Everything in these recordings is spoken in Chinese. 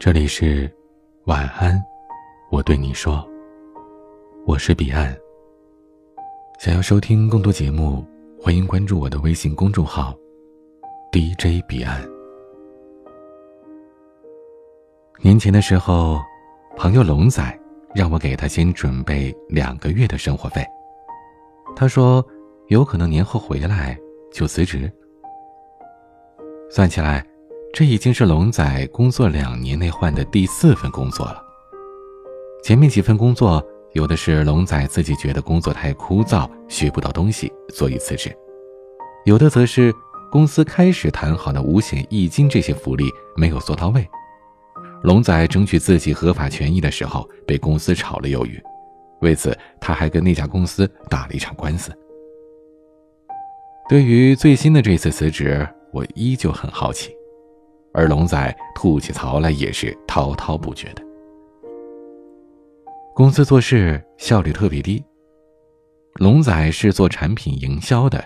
这里是晚安，我对你说，我是彼岸。想要收听更多节目，欢迎关注我的微信公众号 DJ 彼岸。年前的时候，朋友龙仔让我给他先准备两个月的生活费，他说有可能年后回来就辞职。算起来。这已经是龙仔工作两年内换的第四份工作了。前面几份工作，有的是龙仔自己觉得工作太枯燥，学不到东西，所以辞职；有的则是公司开始谈好的五险一金这些福利没有做到位，龙仔争取自己合法权益的时候被公司炒了鱿鱼，为此他还跟那家公司打了一场官司。对于最新的这次辞职，我依旧很好奇。而龙仔吐起槽来也是滔滔不绝的。公司做事效率特别低。龙仔是做产品营销的，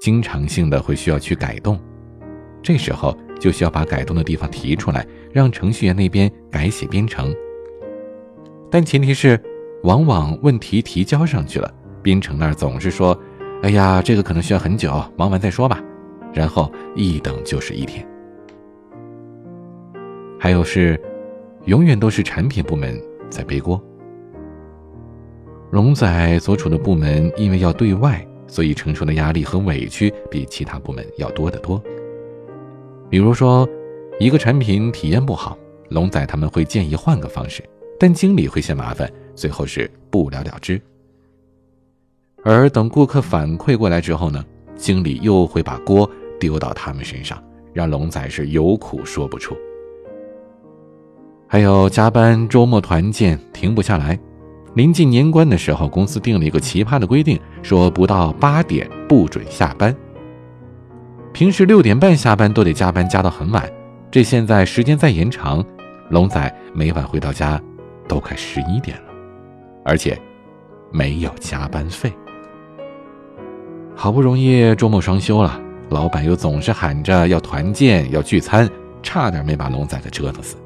经常性的会需要去改动，这时候就需要把改动的地方提出来，让程序员那边改写编程。但前提是，往往问题提交上去了，编程那儿总是说：“哎呀，这个可能需要很久，忙完再说吧。”然后一等就是一天。还有是，永远都是产品部门在背锅。龙仔所处的部门因为要对外，所以承受的压力和委屈比其他部门要多得多。比如说，一个产品体验不好，龙仔他们会建议换个方式，但经理会嫌麻烦，最后是不了了之。而等顾客反馈过来之后呢，经理又会把锅丢到他们身上，让龙仔是有苦说不出。还有加班、周末团建停不下来。临近年关的时候，公司定了一个奇葩的规定，说不到八点不准下班。平时六点半下班都得加班加到很晚，这现在时间再延长，龙仔每晚回到家都快十一点了，而且没有加班费。好不容易周末双休了，老板又总是喊着要团建、要聚餐，差点没把龙仔给折腾死。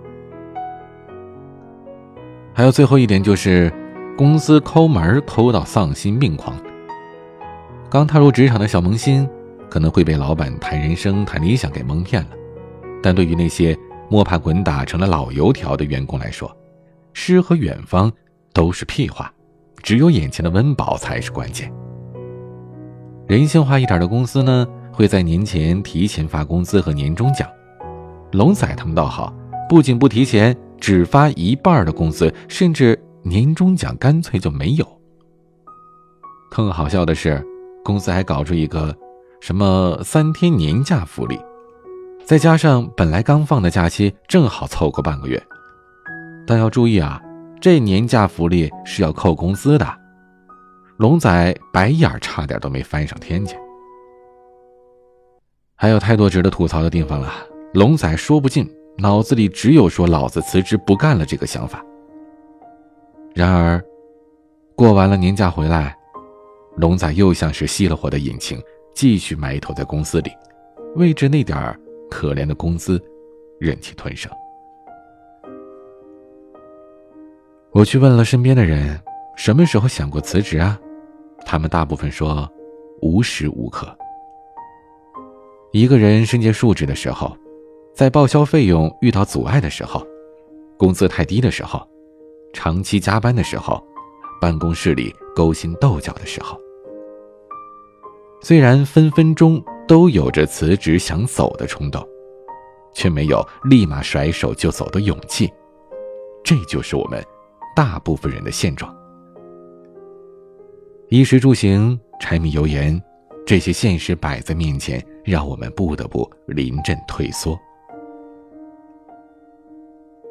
还有最后一点就是，公司抠门抠到丧心病狂。刚踏入职场的小萌新，可能会被老板谈人生、谈理想给蒙骗了。但对于那些摸爬滚打成了老油条的员工来说，诗和远方都是屁话，只有眼前的温饱才是关键。人性化一点的公司呢，会在年前提前发工资和年终奖。龙仔他们倒好，不仅不提前。只发一半的工资，甚至年终奖干脆就没有。更好笑的是，公司还搞出一个什么三天年假福利，再加上本来刚放的假期，正好凑够半个月。但要注意啊，这年假福利是要扣工资的。龙仔白眼差点都没翻上天去。还有太多值得吐槽的地方了，龙仔说不尽。脑子里只有说“老子辞职不干了”这个想法。然而，过完了年假回来，龙仔又像是熄了火的引擎，继续埋头在公司里，为着那点儿可怜的工资，忍气吞声。我去问了身边的人，什么时候想过辞职啊？他们大部分说，无时无刻。一个人身兼数职的时候。在报销费用遇到阻碍的时候，工资太低的时候，长期加班的时候，办公室里勾心斗角的时候，虽然分分钟都有着辞职想走的冲动，却没有立马甩手就走的勇气。这就是我们大部分人的现状。衣食住行、柴米油盐，这些现实摆在面前，让我们不得不临阵退缩。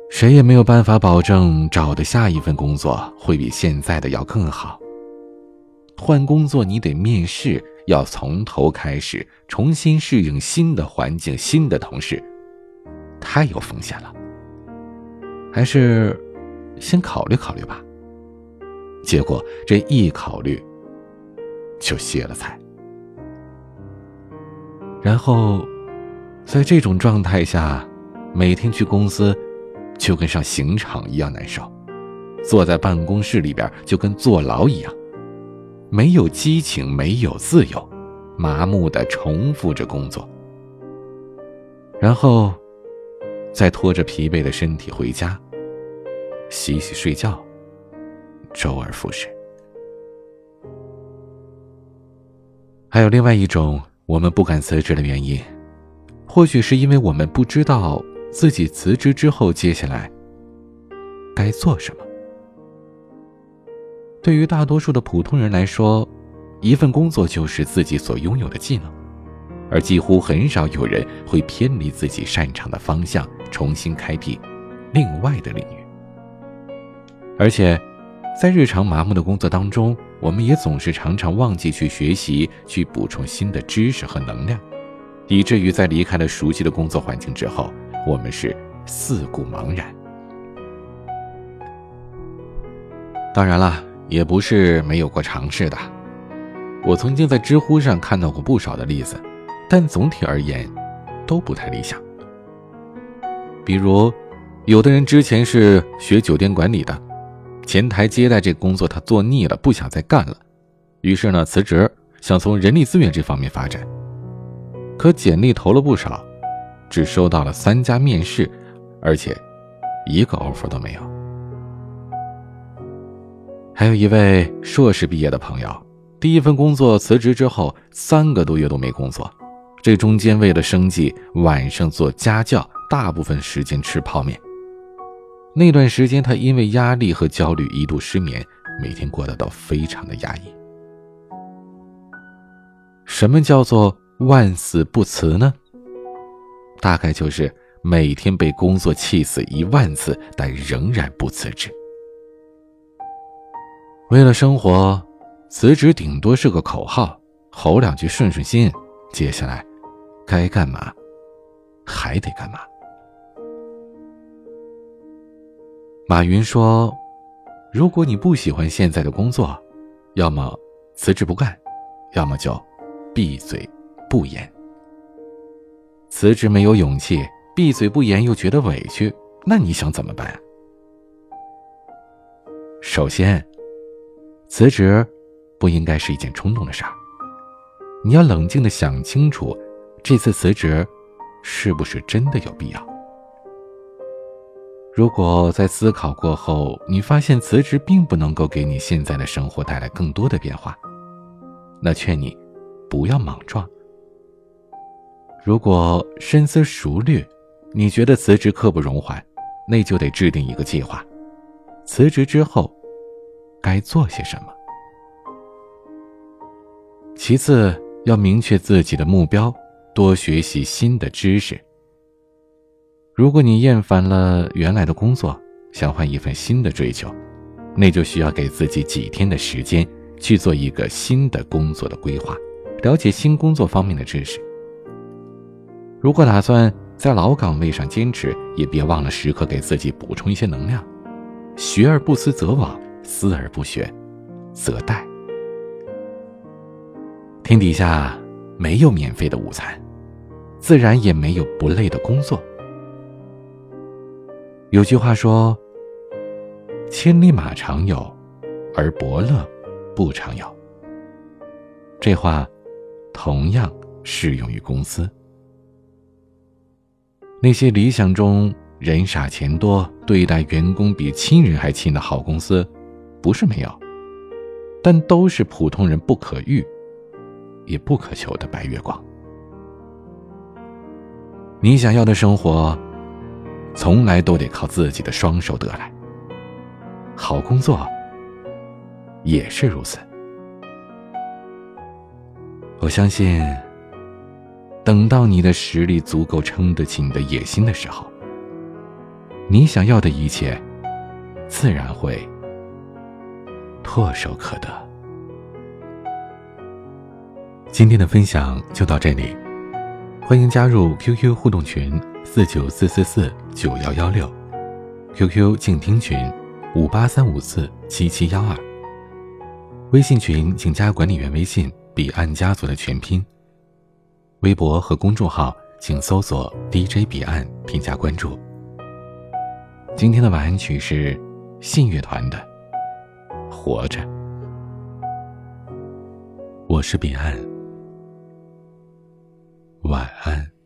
谁也没有办法保证找的下一份工作会比现在的要更好。换工作你得面试，要从头开始，重新适应新的环境、新的同事，太有风险了。还是先考虑考虑吧。结果这一考虑，就歇了菜。然后，在这种状态下，每天去公司。就跟上刑场一样难受，坐在办公室里边就跟坐牢一样，没有激情，没有自由，麻木的重复着工作，然后再拖着疲惫的身体回家，洗洗睡觉，周而复始。还有另外一种我们不敢辞职的原因，或许是因为我们不知道自己辞职之后接下来该做什么。对于大多数的普通人来说，一份工作就是自己所拥有的技能，而几乎很少有人会偏离自己擅长的方向，重新开辟另外的领域。而且，在日常麻木的工作当中，我们也总是常常忘记去学习，去补充新的知识和能量，以至于在离开了熟悉的工作环境之后，我们是四顾茫然。当然了，也不是没有过尝试的。我曾经在知乎上看到过不少的例子，但总体而言，都不太理想。比如，有的人之前是学酒店管理的。前台接待这工作他做腻了，不想再干了，于是呢辞职，想从人力资源这方面发展。可简历投了不少，只收到了三家面试，而且一个 offer 都没有。还有一位硕士毕业的朋友，第一份工作辞职之后，三个多月都没工作，这中间为了生计，晚上做家教，大部分时间吃泡面。那段时间，他因为压力和焦虑一度失眠，每天过得都非常的压抑。什么叫做万死不辞呢？大概就是每天被工作气死一万次，但仍然不辞职。为了生活，辞职顶多是个口号，吼两句顺顺心，接下来该干嘛还得干嘛。马云说：“如果你不喜欢现在的工作，要么辞职不干，要么就闭嘴不言。辞职没有勇气，闭嘴不言又觉得委屈，那你想怎么办？首先，辞职不应该是一件冲动的事儿，你要冷静的想清楚，这次辞职是不是真的有必要。”如果在思考过后，你发现辞职并不能够给你现在的生活带来更多的变化，那劝你不要莽撞。如果深思熟虑，你觉得辞职刻不容缓，那就得制定一个计划，辞职之后该做些什么。其次，要明确自己的目标，多学习新的知识。如果你厌烦了原来的工作，想换一份新的追求，那就需要给自己几天的时间去做一个新的工作的规划，了解新工作方面的知识。如果打算在老岗位上坚持，也别忘了时刻给自己补充一些能量。学而不思则罔，思而不学则殆。天底下没有免费的午餐，自然也没有不累的工作。有句话说：“千里马常有，而伯乐不常有。”这话同样适用于公司。那些理想中人傻钱多、对待员工比亲人还亲的好公司，不是没有，但都是普通人不可遇，也不可求的白月光。你想要的生活。从来都得靠自己的双手得来。好工作也是如此。我相信，等到你的实力足够撑得起你的野心的时候，你想要的一切，自然会唾手可得。今天的分享就到这里，欢迎加入 QQ 互动群。四九四四四九幺幺六，QQ 静听群五八三五四七七幺二，微信群请加管理员微信彼岸家族的全拼，微博和公众号请搜索 DJ 彼岸添加关注。今天的晚安曲是信乐团的《活着》。我是彼岸，晚安。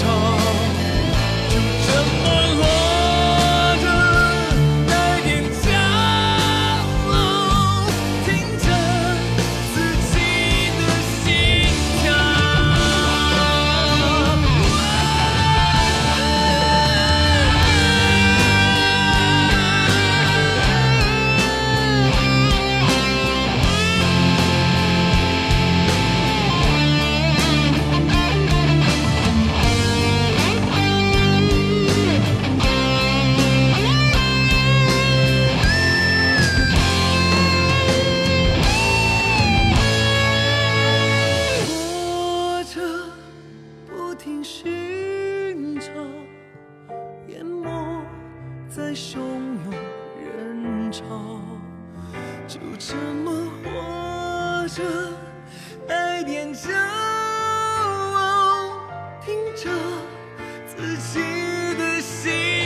在活着，带点骄傲，听着自己的心。